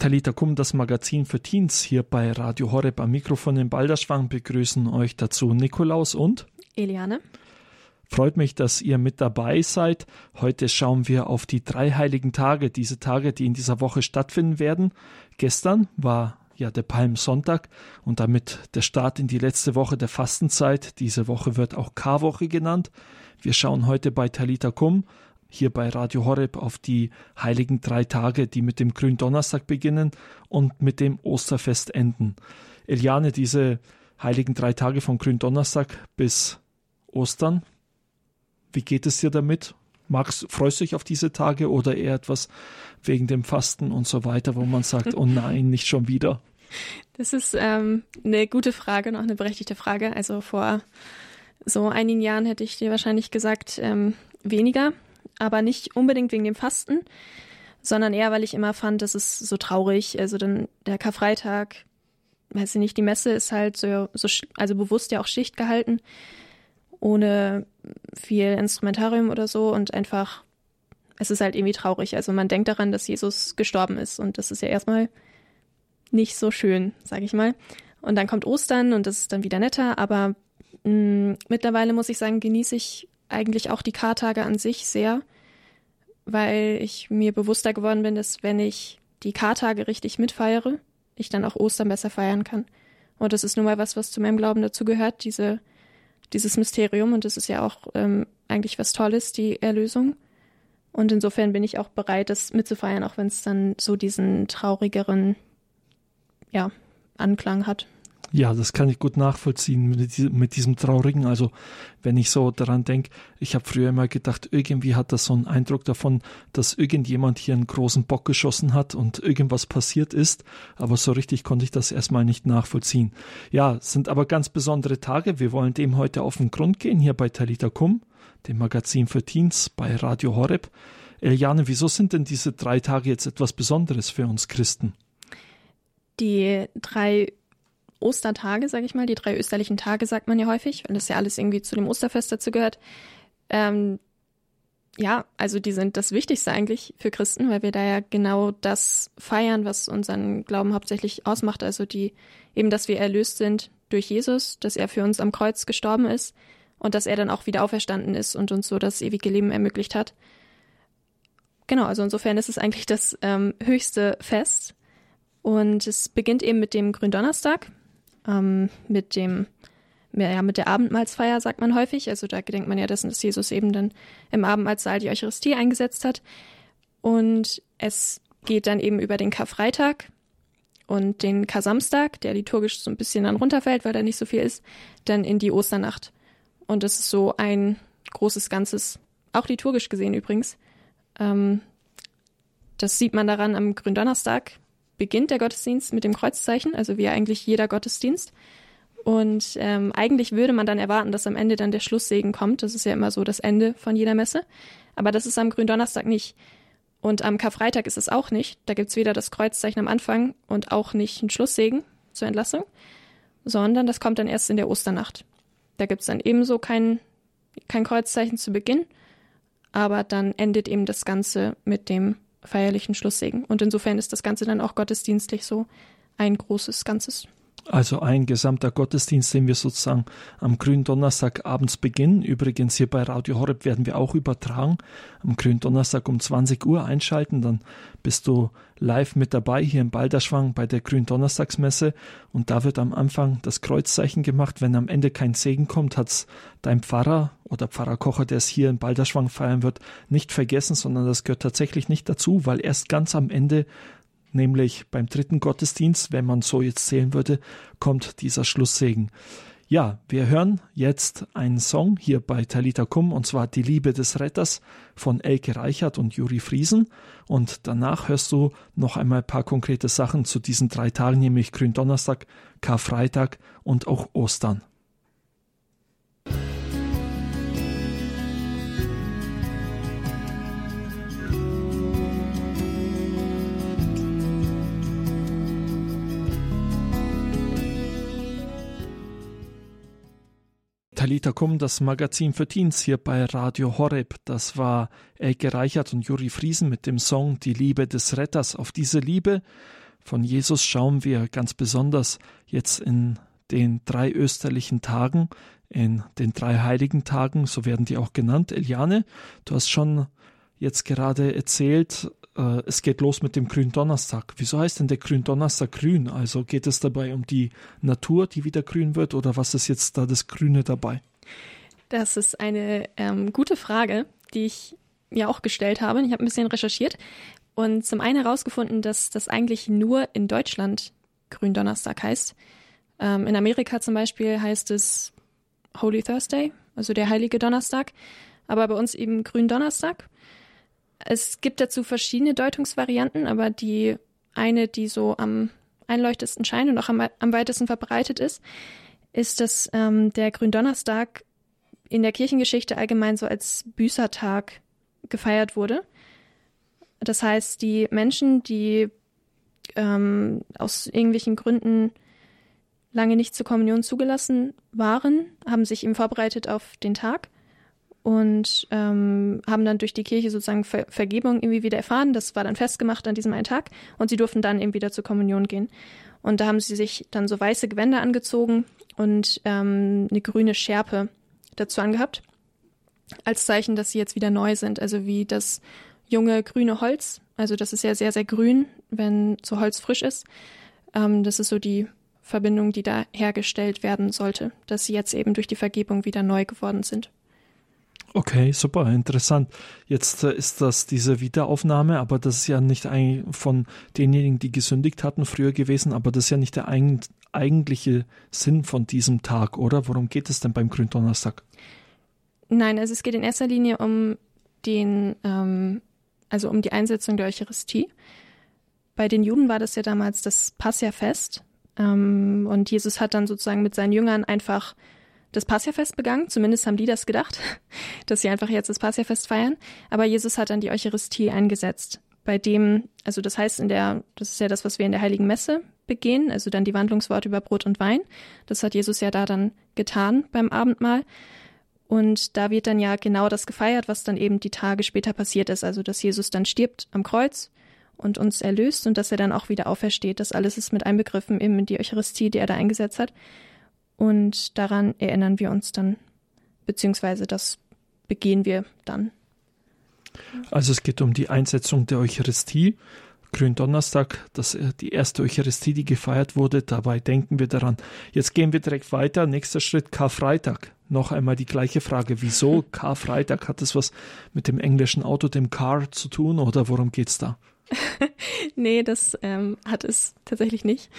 Talita Kum, das Magazin für Teens hier bei Radio Horeb am Mikrofon in Balderschwang begrüßen euch dazu Nikolaus und Eliane. Freut mich, dass ihr mit dabei seid. Heute schauen wir auf die drei heiligen Tage, diese Tage, die in dieser Woche stattfinden werden. Gestern war ja der Palmsonntag und damit der Start in die letzte Woche der Fastenzeit. Diese Woche wird auch Karwoche genannt. Wir schauen heute bei Talita Kum hier bei Radio Horeb auf die heiligen drei Tage, die mit dem Gründonnerstag beginnen und mit dem Osterfest enden. Eliane, diese heiligen drei Tage von Gründonnerstag bis Ostern, wie geht es dir damit? Magst, freust du dich auf diese Tage oder eher etwas wegen dem Fasten und so weiter, wo man sagt, oh nein, nicht schon wieder? Das ist ähm, eine gute Frage, noch eine berechtigte Frage. Also vor so einigen Jahren hätte ich dir wahrscheinlich gesagt, ähm, weniger aber nicht unbedingt wegen dem Fasten, sondern eher, weil ich immer fand, das ist so traurig. Also dann der Karfreitag, weiß ich nicht, die Messe ist halt so, so also bewusst ja auch Schicht gehalten, ohne viel Instrumentarium oder so und einfach, es ist halt irgendwie traurig. Also man denkt daran, dass Jesus gestorben ist und das ist ja erstmal nicht so schön, sage ich mal. Und dann kommt Ostern und das ist dann wieder netter, aber mh, mm, mittlerweile muss ich sagen, genieße ich eigentlich auch die Kartage an sich sehr, weil ich mir bewusster geworden bin, dass wenn ich die Kartage richtig mitfeiere, ich dann auch Ostern besser feiern kann. Und das ist nun mal was, was zu meinem Glauben dazu gehört, diese, dieses Mysterium. Und das ist ja auch ähm, eigentlich was Tolles, die Erlösung. Und insofern bin ich auch bereit, das mitzufeiern, auch wenn es dann so diesen traurigeren ja, Anklang hat. Ja, das kann ich gut nachvollziehen mit, diesem Traurigen. Also wenn ich so daran denke, ich habe früher immer gedacht, irgendwie hat das so einen Eindruck davon, dass irgendjemand hier einen großen Bock geschossen hat und irgendwas passiert ist, aber so richtig konnte ich das erstmal nicht nachvollziehen. Ja, sind aber ganz besondere Tage. Wir wollen dem heute auf den Grund gehen, hier bei Talita Kum, dem Magazin für Teens bei Radio Horeb. Eliane, wieso sind denn diese drei Tage jetzt etwas Besonderes für uns Christen? Die drei Ostertage, sage ich mal, die drei österlichen Tage sagt man ja häufig, weil das ja alles irgendwie zu dem Osterfest dazu gehört. Ähm, ja, also die sind das Wichtigste eigentlich für Christen, weil wir da ja genau das feiern, was unseren Glauben hauptsächlich ausmacht. Also die eben, dass wir erlöst sind durch Jesus, dass er für uns am Kreuz gestorben ist und dass er dann auch wieder auferstanden ist und uns so das ewige Leben ermöglicht hat. Genau, also insofern ist es eigentlich das ähm, höchste Fest. Und es beginnt eben mit dem Gründonnerstag, ähm, mit dem ja, mit der Abendmahlsfeier sagt man häufig. Also da gedenkt man ja dessen, dass Jesus eben dann im Abendmahlsaal die Eucharistie eingesetzt hat. Und es geht dann eben über den Karfreitag und den Kar-Samstag, der liturgisch so ein bisschen dann runterfällt, weil da nicht so viel ist, dann in die Osternacht. Und das ist so ein großes Ganzes, auch liturgisch gesehen übrigens. Ähm, das sieht man daran am Gründonnerstag, beginnt der Gottesdienst mit dem Kreuzzeichen, also wie eigentlich jeder Gottesdienst. Und ähm, eigentlich würde man dann erwarten, dass am Ende dann der Schlusssegen kommt. Das ist ja immer so das Ende von jeder Messe. Aber das ist am Gründonnerstag nicht. Und am Karfreitag ist es auch nicht. Da gibt es weder das Kreuzzeichen am Anfang und auch nicht ein Schlusssegen zur Entlassung, sondern das kommt dann erst in der Osternacht. Da gibt es dann ebenso kein, kein Kreuzzeichen zu Beginn, aber dann endet eben das Ganze mit dem feierlichen Schlusssegen. Und insofern ist das Ganze dann auch gottesdienstlich so ein großes Ganzes. Also ein gesamter Gottesdienst, den wir sozusagen am grünen Donnerstag abends beginnen. Übrigens hier bei Radio Horeb werden wir auch übertragen. Am grünen Donnerstag um 20 Uhr einschalten, dann bist du live mit dabei hier im Balderschwang bei der grünen Donnerstagsmesse. Und da wird am Anfang das Kreuzzeichen gemacht. Wenn am Ende kein Segen kommt, hat's dein Pfarrer oder Pfarrerkocher, der es hier in Balderschwang feiern wird, nicht vergessen, sondern das gehört tatsächlich nicht dazu, weil erst ganz am Ende nämlich beim dritten Gottesdienst, wenn man so jetzt zählen würde, kommt dieser Schlusssegen. Ja, wir hören jetzt einen Song hier bei Talita Kum und zwar Die Liebe des Retters von Elke Reichert und Juri Friesen und danach hörst du noch einmal ein paar konkrete Sachen zu diesen drei Tagen, nämlich Gründonnerstag, Karfreitag und auch Ostern. Talita Kum, das Magazin für Teens hier bei Radio Horeb. Das war Elke Reichert und Juri Friesen mit dem Song Die Liebe des Retters. Auf diese Liebe von Jesus schauen wir ganz besonders jetzt in den drei österlichen Tagen, in den drei heiligen Tagen, so werden die auch genannt. Eliane, du hast schon jetzt gerade erzählt, äh, es geht los mit dem Gründonnerstag. Wieso heißt denn der Gründonnerstag grün? Also geht es dabei um die Natur, die wieder grün wird, oder was ist jetzt da das Grüne dabei? Das ist eine ähm, gute Frage, die ich mir auch gestellt habe. Ich habe ein bisschen recherchiert und zum einen herausgefunden, dass das eigentlich nur in Deutschland Gründonnerstag heißt. Ähm, in Amerika zum Beispiel heißt es Holy Thursday, also der heilige Donnerstag, aber bei uns eben Gründonnerstag. Es gibt dazu verschiedene Deutungsvarianten, aber die eine, die so am einleuchtesten scheint und auch am, am weitesten verbreitet ist, ist, dass ähm, der Gründonnerstag in der Kirchengeschichte allgemein so als Büßertag gefeiert wurde. Das heißt, die Menschen, die ähm, aus irgendwelchen Gründen lange nicht zur Kommunion zugelassen waren, haben sich eben vorbereitet auf den Tag und ähm, haben dann durch die Kirche sozusagen Ver Vergebung irgendwie wieder erfahren. Das war dann festgemacht an diesem einen Tag und sie durften dann eben wieder zur Kommunion gehen. Und da haben sie sich dann so weiße Gewänder angezogen und ähm, eine grüne Schärpe dazu angehabt, als Zeichen, dass sie jetzt wieder neu sind. Also wie das junge grüne Holz. Also das ist ja sehr, sehr grün, wenn so Holz frisch ist. Ähm, das ist so die Verbindung, die da hergestellt werden sollte, dass sie jetzt eben durch die Vergebung wieder neu geworden sind. Okay, super, interessant. Jetzt äh, ist das diese Wiederaufnahme, aber das ist ja nicht ein, von denjenigen, die gesündigt hatten, früher gewesen, aber das ist ja nicht der ein, eigentliche Sinn von diesem Tag, oder? Worum geht es denn beim Gründonnerstag? Nein, also es geht in erster Linie um den, ähm, also um die Einsetzung der Eucharistie. Bei den Juden war das ja damals das Passierfest. Ähm, und Jesus hat dann sozusagen mit seinen Jüngern einfach das Passierfest begangen. Zumindest haben die das gedacht, dass sie einfach jetzt das Passierfest feiern. Aber Jesus hat dann die Eucharistie eingesetzt, bei dem, also das heißt in der, das ist ja das, was wir in der Heiligen Messe begehen, also dann die Wandlungsworte über Brot und Wein. Das hat Jesus ja da dann getan beim Abendmahl. Und da wird dann ja genau das gefeiert, was dann eben die Tage später passiert ist. Also, dass Jesus dann stirbt am Kreuz und uns erlöst und dass er dann auch wieder aufersteht. Das alles ist mit einbegriffen eben in die Eucharistie, die er da eingesetzt hat. Und daran erinnern wir uns dann, beziehungsweise das begehen wir dann. Also es geht um die Einsetzung der Eucharistie. Gründonnerstag, das äh, die erste Eucharistie, die gefeiert wurde. Dabei denken wir daran. Jetzt gehen wir direkt weiter. Nächster Schritt Karfreitag. Noch einmal die gleiche Frage. Wieso Karfreitag? Hat das was mit dem englischen Auto, dem Car, zu tun oder worum geht's da? nee, das ähm, hat es tatsächlich nicht.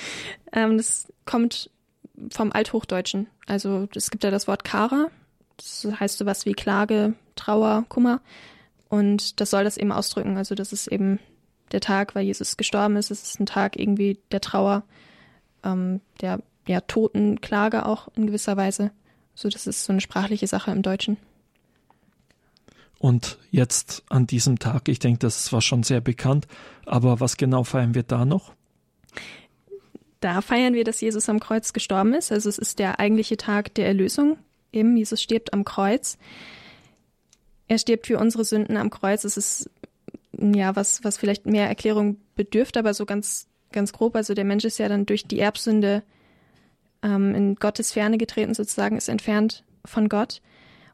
Ähm, das kommt vom Althochdeutschen. Also es gibt ja das Wort Kara, das heißt sowas wie Klage, Trauer, Kummer. Und das soll das eben ausdrücken. Also das ist eben der Tag, weil Jesus gestorben ist. Es ist ein Tag irgendwie der Trauer, ähm, der ja, Totenklage auch in gewisser Weise. So, das ist so eine sprachliche Sache im Deutschen. Und jetzt an diesem Tag, ich denke, das war schon sehr bekannt, aber was genau feiern wir da noch? Da feiern wir, dass Jesus am Kreuz gestorben ist. Also es ist der eigentliche Tag der Erlösung. Eben, Jesus stirbt am Kreuz. Er stirbt für unsere Sünden am Kreuz. Es ist ja was, was vielleicht mehr Erklärung bedürft, aber so ganz, ganz grob. Also der Mensch ist ja dann durch die Erbsünde ähm, in Gottes Ferne getreten, sozusagen, ist entfernt von Gott.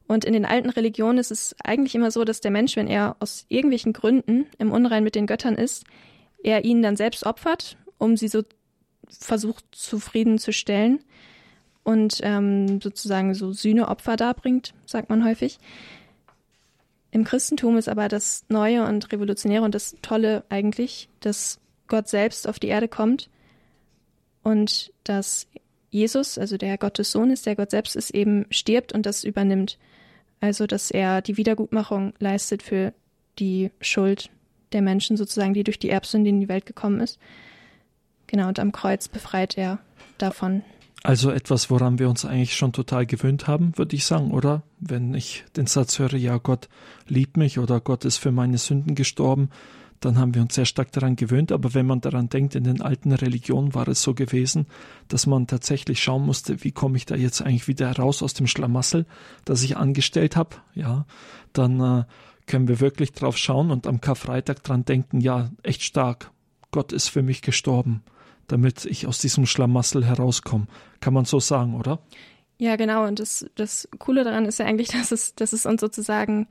Und in den alten Religionen ist es eigentlich immer so, dass der Mensch, wenn er aus irgendwelchen Gründen im Unrein mit den Göttern ist, er ihnen dann selbst opfert, um sie so versucht zufriedenzustellen und ähm, sozusagen so Sühneopfer darbringt, sagt man häufig. Im Christentum ist aber das Neue und Revolutionäre und das Tolle eigentlich, dass Gott selbst auf die Erde kommt und dass Jesus, also der Gottes Sohn ist, der Gott selbst ist, eben stirbt und das übernimmt. Also, dass er die Wiedergutmachung leistet für die Schuld der Menschen sozusagen, die durch die Erbsünde in die Welt gekommen ist. Genau, und am Kreuz befreit er davon. Also etwas, woran wir uns eigentlich schon total gewöhnt haben, würde ich sagen, oder? Wenn ich den Satz höre, ja, Gott liebt mich oder Gott ist für meine Sünden gestorben, dann haben wir uns sehr stark daran gewöhnt. Aber wenn man daran denkt, in den alten Religionen war es so gewesen, dass man tatsächlich schauen musste, wie komme ich da jetzt eigentlich wieder raus aus dem Schlamassel, das ich angestellt habe, ja, dann äh, können wir wirklich drauf schauen und am Karfreitag dran denken, ja, echt stark. Gott ist für mich gestorben, damit ich aus diesem Schlamassel herauskomme. Kann man so sagen, oder? Ja, genau. Und das, das Coole daran ist ja eigentlich, dass es, dass es uns sozusagen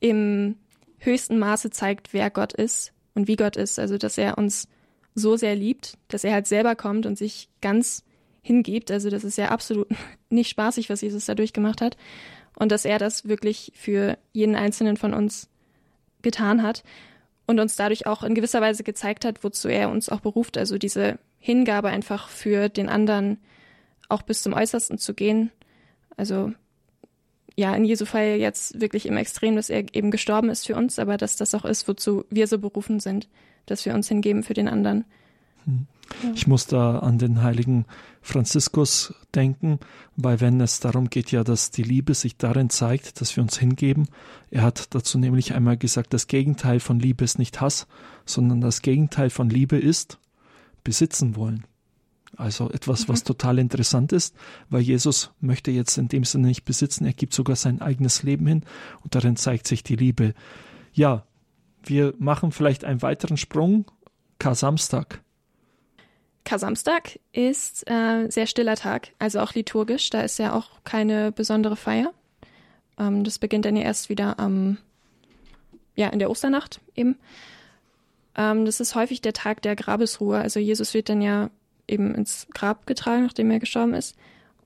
im höchsten Maße zeigt, wer Gott ist und wie Gott ist. Also, dass er uns so sehr liebt, dass er halt selber kommt und sich ganz hingibt. Also, das ist ja absolut nicht spaßig, was Jesus da durchgemacht hat. Und dass er das wirklich für jeden einzelnen von uns getan hat und uns dadurch auch in gewisser Weise gezeigt hat, wozu er uns auch beruft. Also diese Hingabe einfach für den anderen auch bis zum Äußersten zu gehen. Also ja, in Jesu Fall jetzt wirklich im Extrem, dass er eben gestorben ist für uns, aber dass das auch ist, wozu wir so berufen sind, dass wir uns hingeben für den anderen. Hm. Ich muss da an den heiligen Franziskus denken, weil wenn es darum geht ja, dass die Liebe sich darin zeigt, dass wir uns hingeben. Er hat dazu nämlich einmal gesagt, das Gegenteil von Liebe ist nicht Hass, sondern das Gegenteil von Liebe ist besitzen wollen. Also etwas, mhm. was total interessant ist, weil Jesus möchte jetzt in dem Sinne nicht besitzen, er gibt sogar sein eigenes Leben hin und darin zeigt sich die Liebe. Ja, wir machen vielleicht einen weiteren Sprung. Kar-Samstag. Kar-Samstag ist äh, sehr stiller Tag, also auch liturgisch. Da ist ja auch keine besondere Feier. Ähm, das beginnt dann ja erst wieder am, ja, in der Osternacht eben. Ähm, das ist häufig der Tag der Grabesruhe. Also Jesus wird dann ja eben ins Grab getragen, nachdem er gestorben ist.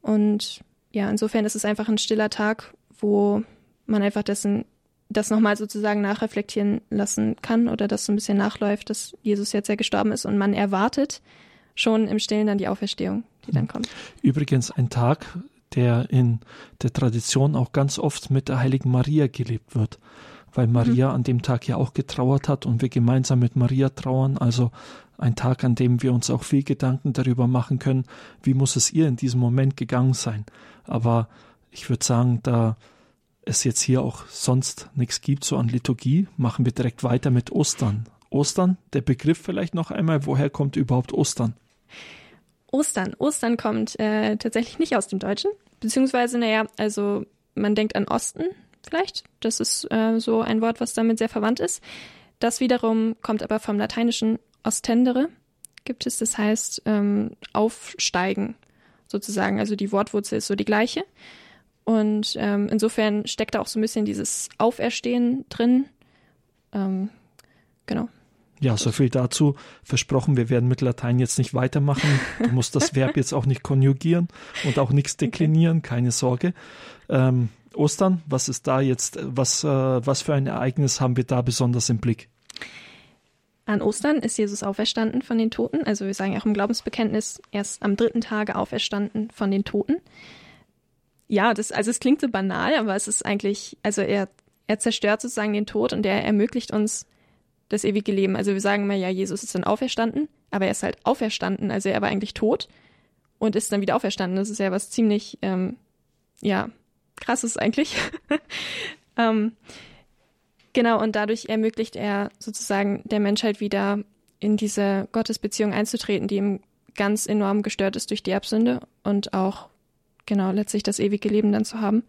Und ja, insofern ist es einfach ein stiller Tag, wo man einfach dessen das nochmal sozusagen nachreflektieren lassen kann oder das so ein bisschen nachläuft, dass Jesus jetzt ja gestorben ist und man erwartet schon im Stillen dann die Auferstehung, die dann kommt. Übrigens ein Tag, der in der Tradition auch ganz oft mit der heiligen Maria gelebt wird, weil Maria mhm. an dem Tag ja auch getrauert hat und wir gemeinsam mit Maria trauern, also ein Tag, an dem wir uns auch viel Gedanken darüber machen können, wie muss es ihr in diesem Moment gegangen sein. Aber ich würde sagen, da es jetzt hier auch sonst nichts gibt, so an Liturgie, machen wir direkt weiter mit Ostern. Ostern, der Begriff vielleicht noch einmal, woher kommt überhaupt Ostern? Ostern. Ostern kommt äh, tatsächlich nicht aus dem Deutschen, beziehungsweise, naja, also man denkt an Osten vielleicht. Das ist äh, so ein Wort, was damit sehr verwandt ist. Das wiederum kommt aber vom lateinischen ostendere gibt es, das heißt ähm, aufsteigen sozusagen. Also die Wortwurzel ist so die gleiche. Und ähm, insofern steckt da auch so ein bisschen dieses Auferstehen drin. Ähm, genau. Ja, so viel dazu. Versprochen, wir werden mit Latein jetzt nicht weitermachen. Du musst das Verb jetzt auch nicht konjugieren und auch nichts deklinieren, keine Sorge. Ähm, Ostern, was ist da jetzt, was, äh, was für ein Ereignis haben wir da besonders im Blick? An Ostern ist Jesus auferstanden von den Toten. Also wir sagen auch im Glaubensbekenntnis, erst am dritten Tage auferstanden von den Toten. Ja, das, also es klingt so banal, aber es ist eigentlich, also er, er zerstört sozusagen den Tod und er ermöglicht uns das ewige Leben. Also wir sagen immer, ja, Jesus ist dann auferstanden, aber er ist halt auferstanden, also er war eigentlich tot und ist dann wieder auferstanden. Das ist ja was ziemlich, ähm, ja, krasses eigentlich. ähm, Genau, und dadurch ermöglicht er sozusagen der Menschheit wieder in diese Gottesbeziehung einzutreten, die ihm ganz enorm gestört ist durch die Erbsünde und auch genau letztlich das ewige Leben dann zu haben.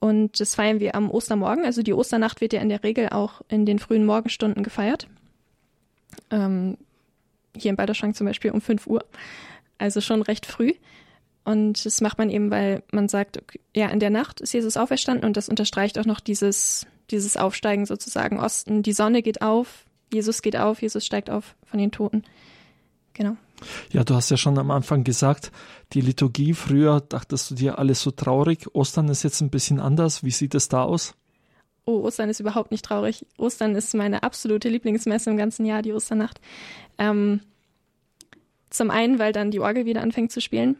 Und das feiern wir am Ostermorgen. Also die Osternacht wird ja in der Regel auch in den frühen Morgenstunden gefeiert. Ähm, hier in Balderschrank zum Beispiel um 5 Uhr. Also schon recht früh. Und das macht man eben, weil man sagt, okay, ja, in der Nacht ist Jesus auferstanden und das unterstreicht auch noch dieses dieses Aufsteigen sozusagen Osten. Die Sonne geht auf, Jesus geht auf, Jesus steigt auf von den Toten. Genau. Ja, du hast ja schon am Anfang gesagt, die Liturgie, früher dachtest du dir alles so traurig. Ostern ist jetzt ein bisschen anders. Wie sieht es da aus? Oh, Ostern ist überhaupt nicht traurig. Ostern ist meine absolute Lieblingsmesse im ganzen Jahr, die Osternacht. Ähm, zum einen, weil dann die Orgel wieder anfängt zu spielen.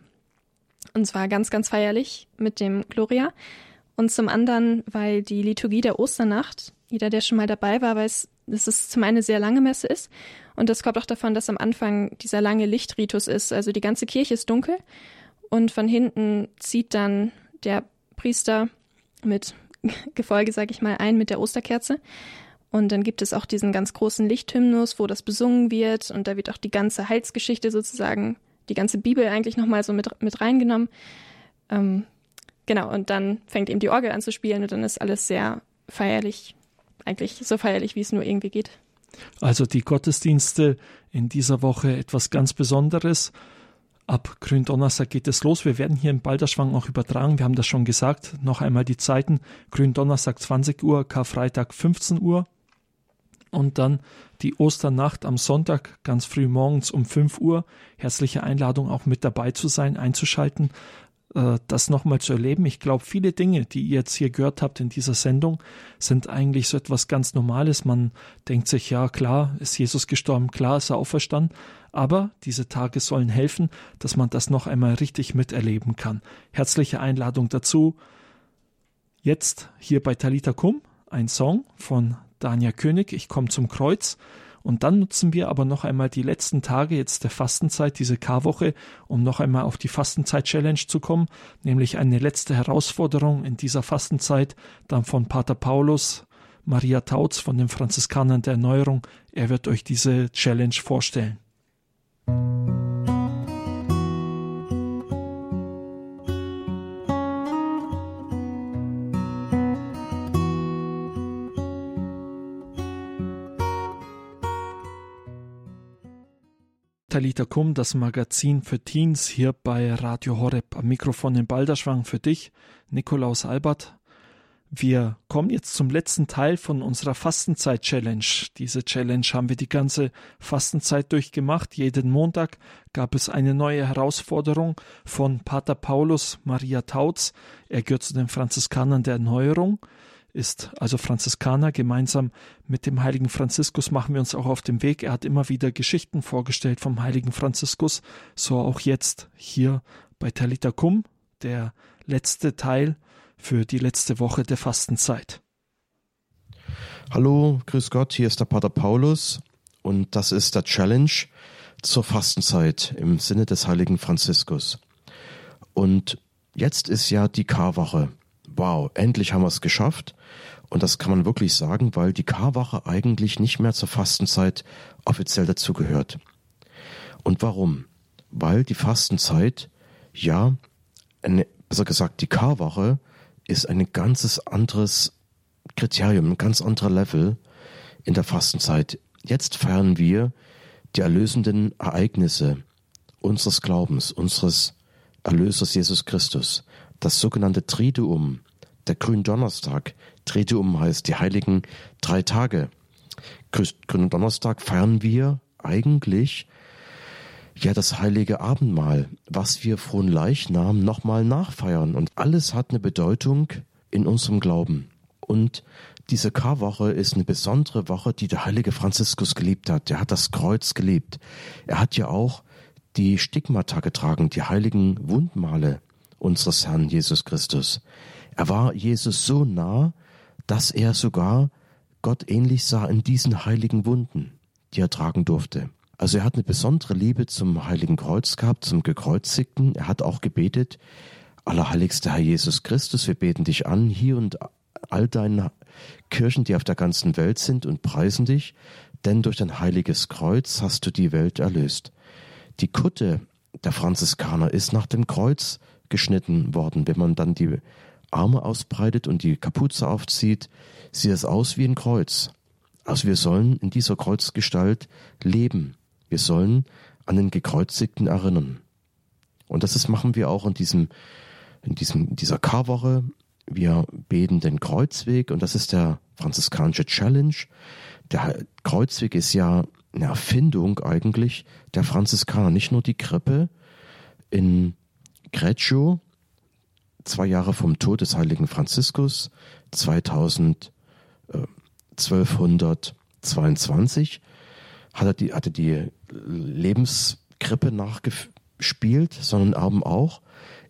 Und zwar ganz, ganz feierlich mit dem Gloria. Und zum anderen, weil die Liturgie der Osternacht, jeder, der schon mal dabei war, weiß, dass es zum einen eine sehr lange Messe ist. Und das kommt auch davon, dass am Anfang dieser lange Lichtritus ist. Also die ganze Kirche ist dunkel und von hinten zieht dann der Priester mit Gefolge, sag ich mal, ein mit der Osterkerze. Und dann gibt es auch diesen ganz großen Lichthymnus, wo das besungen wird. Und da wird auch die ganze Heilsgeschichte sozusagen, die ganze Bibel eigentlich nochmal so mit, mit reingenommen. Ähm, Genau, und dann fängt eben die Orgel an zu spielen und dann ist alles sehr feierlich, eigentlich so feierlich, wie es nur irgendwie geht. Also die Gottesdienste in dieser Woche etwas ganz Besonderes. Ab Gründonnerstag geht es los. Wir werden hier im Balderschwang auch übertragen. Wir haben das schon gesagt. Noch einmal die Zeiten. Gründonnerstag 20 Uhr, Karfreitag 15 Uhr. Und dann die Osternacht am Sonntag ganz früh morgens um 5 Uhr. Herzliche Einladung auch mit dabei zu sein, einzuschalten, äh, das nochmal zu erleben. Ich glaube, viele Dinge, die ihr jetzt hier gehört habt in dieser Sendung, sind eigentlich so etwas ganz Normales. Man denkt sich, ja klar, ist Jesus gestorben, klar ist er auferstanden. Aber diese Tage sollen helfen, dass man das noch einmal richtig miterleben kann. Herzliche Einladung dazu. Jetzt hier bei Talita Kum ein Song von Dania König, Ich komme zum Kreuz. Und dann nutzen wir aber noch einmal die letzten Tage jetzt der Fastenzeit, diese Karwoche, um noch einmal auf die Fastenzeit-Challenge zu kommen, nämlich eine letzte Herausforderung in dieser Fastenzeit, dann von Pater Paulus, Maria Tautz von den Franziskanern der Erneuerung. Er wird euch diese Challenge vorstellen. Talita Kum, das Magazin für Teens hier bei Radio Horeb. Am Mikrofon in Balderschwang für dich, Nikolaus Albert. Wir kommen jetzt zum letzten Teil von unserer Fastenzeit-Challenge. Diese Challenge haben wir die ganze Fastenzeit durchgemacht. Jeden Montag gab es eine neue Herausforderung von Pater Paulus Maria Tautz. Er gehört zu den Franziskanern der Erneuerung ist also Franziskaner. Gemeinsam mit dem heiligen Franziskus machen wir uns auch auf den Weg. Er hat immer wieder Geschichten vorgestellt vom heiligen Franziskus, so auch jetzt hier bei Talita Kum, der letzte Teil für die letzte Woche der Fastenzeit. Hallo, grüß Gott, hier ist der Pater Paulus und das ist der Challenge zur Fastenzeit im Sinne des heiligen Franziskus. Und jetzt ist ja die Karwoche wow, endlich haben wir es geschafft. Und das kann man wirklich sagen, weil die Karwache eigentlich nicht mehr zur Fastenzeit offiziell dazugehört. Und warum? Weil die Fastenzeit, ja, eine, besser gesagt, die Karwache ist ein ganzes anderes Kriterium, ein ganz anderer Level in der Fastenzeit. Jetzt feiern wir die erlösenden Ereignisse unseres Glaubens, unseres Erlösers Jesus Christus das sogenannte Triduum, der Gründonnerstag. Triduum heißt die heiligen drei Tage. Gründonnerstag feiern wir eigentlich ja das heilige Abendmahl, was wir von Leichnam nochmal nachfeiern. Und alles hat eine Bedeutung in unserem Glauben. Und diese Karwoche ist eine besondere Woche, die der heilige Franziskus geliebt hat. Er hat das Kreuz geliebt. Er hat ja auch die Stigmata getragen, die heiligen Wundmale unseres Herrn Jesus Christus. Er war Jesus so nah, dass er sogar Gott ähnlich sah in diesen heiligen Wunden, die er tragen durfte. Also er hat eine besondere Liebe zum heiligen Kreuz gehabt, zum gekreuzigten. Er hat auch gebetet, allerheiligster Herr Jesus Christus, wir beten dich an, hier und all deinen Kirchen, die auf der ganzen Welt sind und preisen dich, denn durch dein heiliges Kreuz hast du die Welt erlöst. Die Kutte der Franziskaner ist nach dem Kreuz geschnitten worden. Wenn man dann die Arme ausbreitet und die Kapuze aufzieht, sieht es aus wie ein Kreuz. Also wir sollen in dieser Kreuzgestalt leben. Wir sollen an den Gekreuzigten erinnern. Und das ist, machen wir auch in diesem, in diesem, dieser Karwoche. Wir beten den Kreuzweg und das ist der franziskanische Challenge. Der Kreuzweg ist ja eine Erfindung eigentlich der Franziskaner, nicht nur die Krippe in Greccio, zwei Jahre vom Tod des heiligen Franziskus, 2000, äh, 1222, hat er die, hatte die Lebenskrippe nachgespielt, sondern eben auch,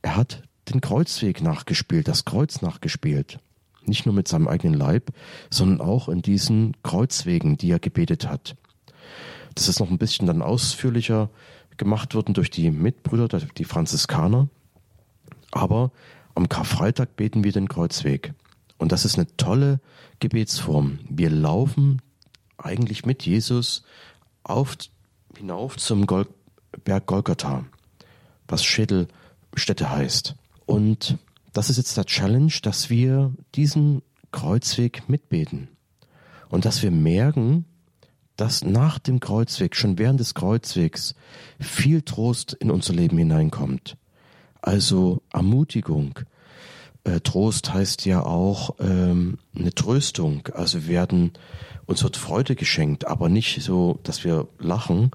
er hat den Kreuzweg nachgespielt, das Kreuz nachgespielt. Nicht nur mit seinem eigenen Leib, sondern auch in diesen Kreuzwegen, die er gebetet hat. Das ist noch ein bisschen dann ausführlicher gemacht worden durch die Mitbrüder, die Franziskaner. Aber am Karfreitag beten wir den Kreuzweg. Und das ist eine tolle Gebetsform. Wir laufen eigentlich mit Jesus auf, hinauf zum Gol Berg Golgatha, was Schädelstätte heißt. Und das ist jetzt der Challenge, dass wir diesen Kreuzweg mitbeten. Und dass wir merken, dass nach dem Kreuzweg, schon während des Kreuzwegs, viel Trost in unser Leben hineinkommt. Also Ermutigung. Äh, Trost heißt ja auch ähm, eine Tröstung. Also werden, uns wird Freude geschenkt, aber nicht so, dass wir lachen,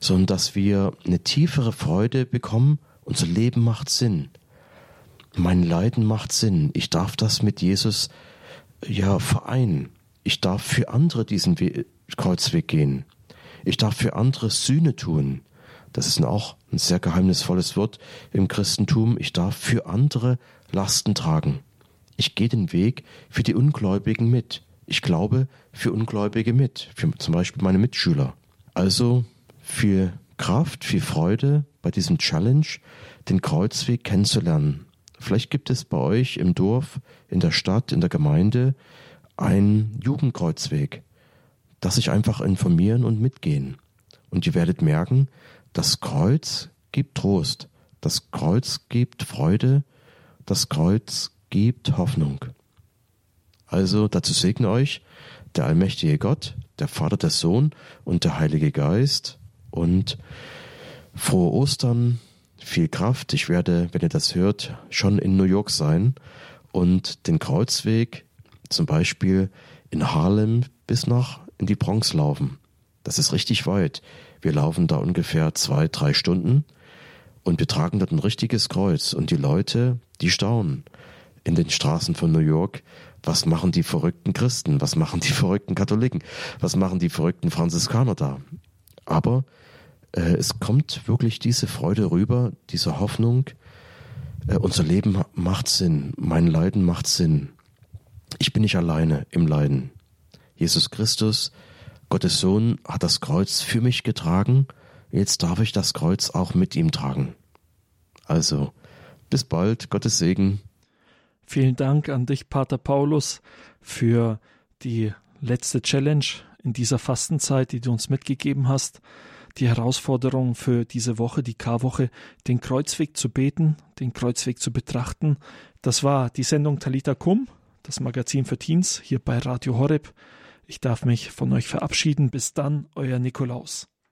sondern dass wir eine tiefere Freude bekommen. Unser Leben macht Sinn. Mein Leiden macht Sinn. Ich darf das mit Jesus ja vereinen. Ich darf für andere diesen We Kreuzweg gehen. Ich darf für andere Sühne tun. Das ist auch ein sehr geheimnisvolles Wort im Christentum. Ich darf für andere Lasten tragen. Ich gehe den Weg für die Ungläubigen mit. Ich glaube für Ungläubige mit, für zum Beispiel meine Mitschüler. Also viel Kraft, viel Freude bei diesem Challenge, den Kreuzweg kennenzulernen. Vielleicht gibt es bei euch im Dorf, in der Stadt, in der Gemeinde einen Jugendkreuzweg, dass sich einfach informieren und mitgehen. Und ihr werdet merken, das Kreuz gibt Trost, das Kreuz gibt Freude, das Kreuz gibt Hoffnung. Also dazu segne euch der allmächtige Gott, der Vater, der Sohn und der Heilige Geist und frohe Ostern, viel Kraft. Ich werde, wenn ihr das hört, schon in New York sein und den Kreuzweg zum Beispiel in Harlem bis nach in die Bronx laufen. Das ist richtig weit. Wir laufen da ungefähr zwei, drei Stunden und wir tragen dort ein richtiges Kreuz und die Leute, die staunen in den Straßen von New York. Was machen die verrückten Christen? Was machen die verrückten Katholiken? Was machen die verrückten Franziskaner da? Aber äh, es kommt wirklich diese Freude rüber, diese Hoffnung. Äh, unser Leben macht Sinn. Mein Leiden macht Sinn. Ich bin nicht alleine im Leiden. Jesus Christus, Gottes Sohn, hat das Kreuz für mich getragen. Jetzt darf ich das Kreuz auch mit ihm tragen. Also, bis bald, Gottes Segen. Vielen Dank an dich, Pater Paulus, für die letzte Challenge in dieser Fastenzeit, die du uns mitgegeben hast. Die Herausforderung für diese Woche, die Karwoche, den Kreuzweg zu beten, den Kreuzweg zu betrachten. Das war die Sendung Talita Kum, das Magazin für Teens hier bei Radio Horeb. Ich darf mich von euch verabschieden. Bis dann, euer Nikolaus.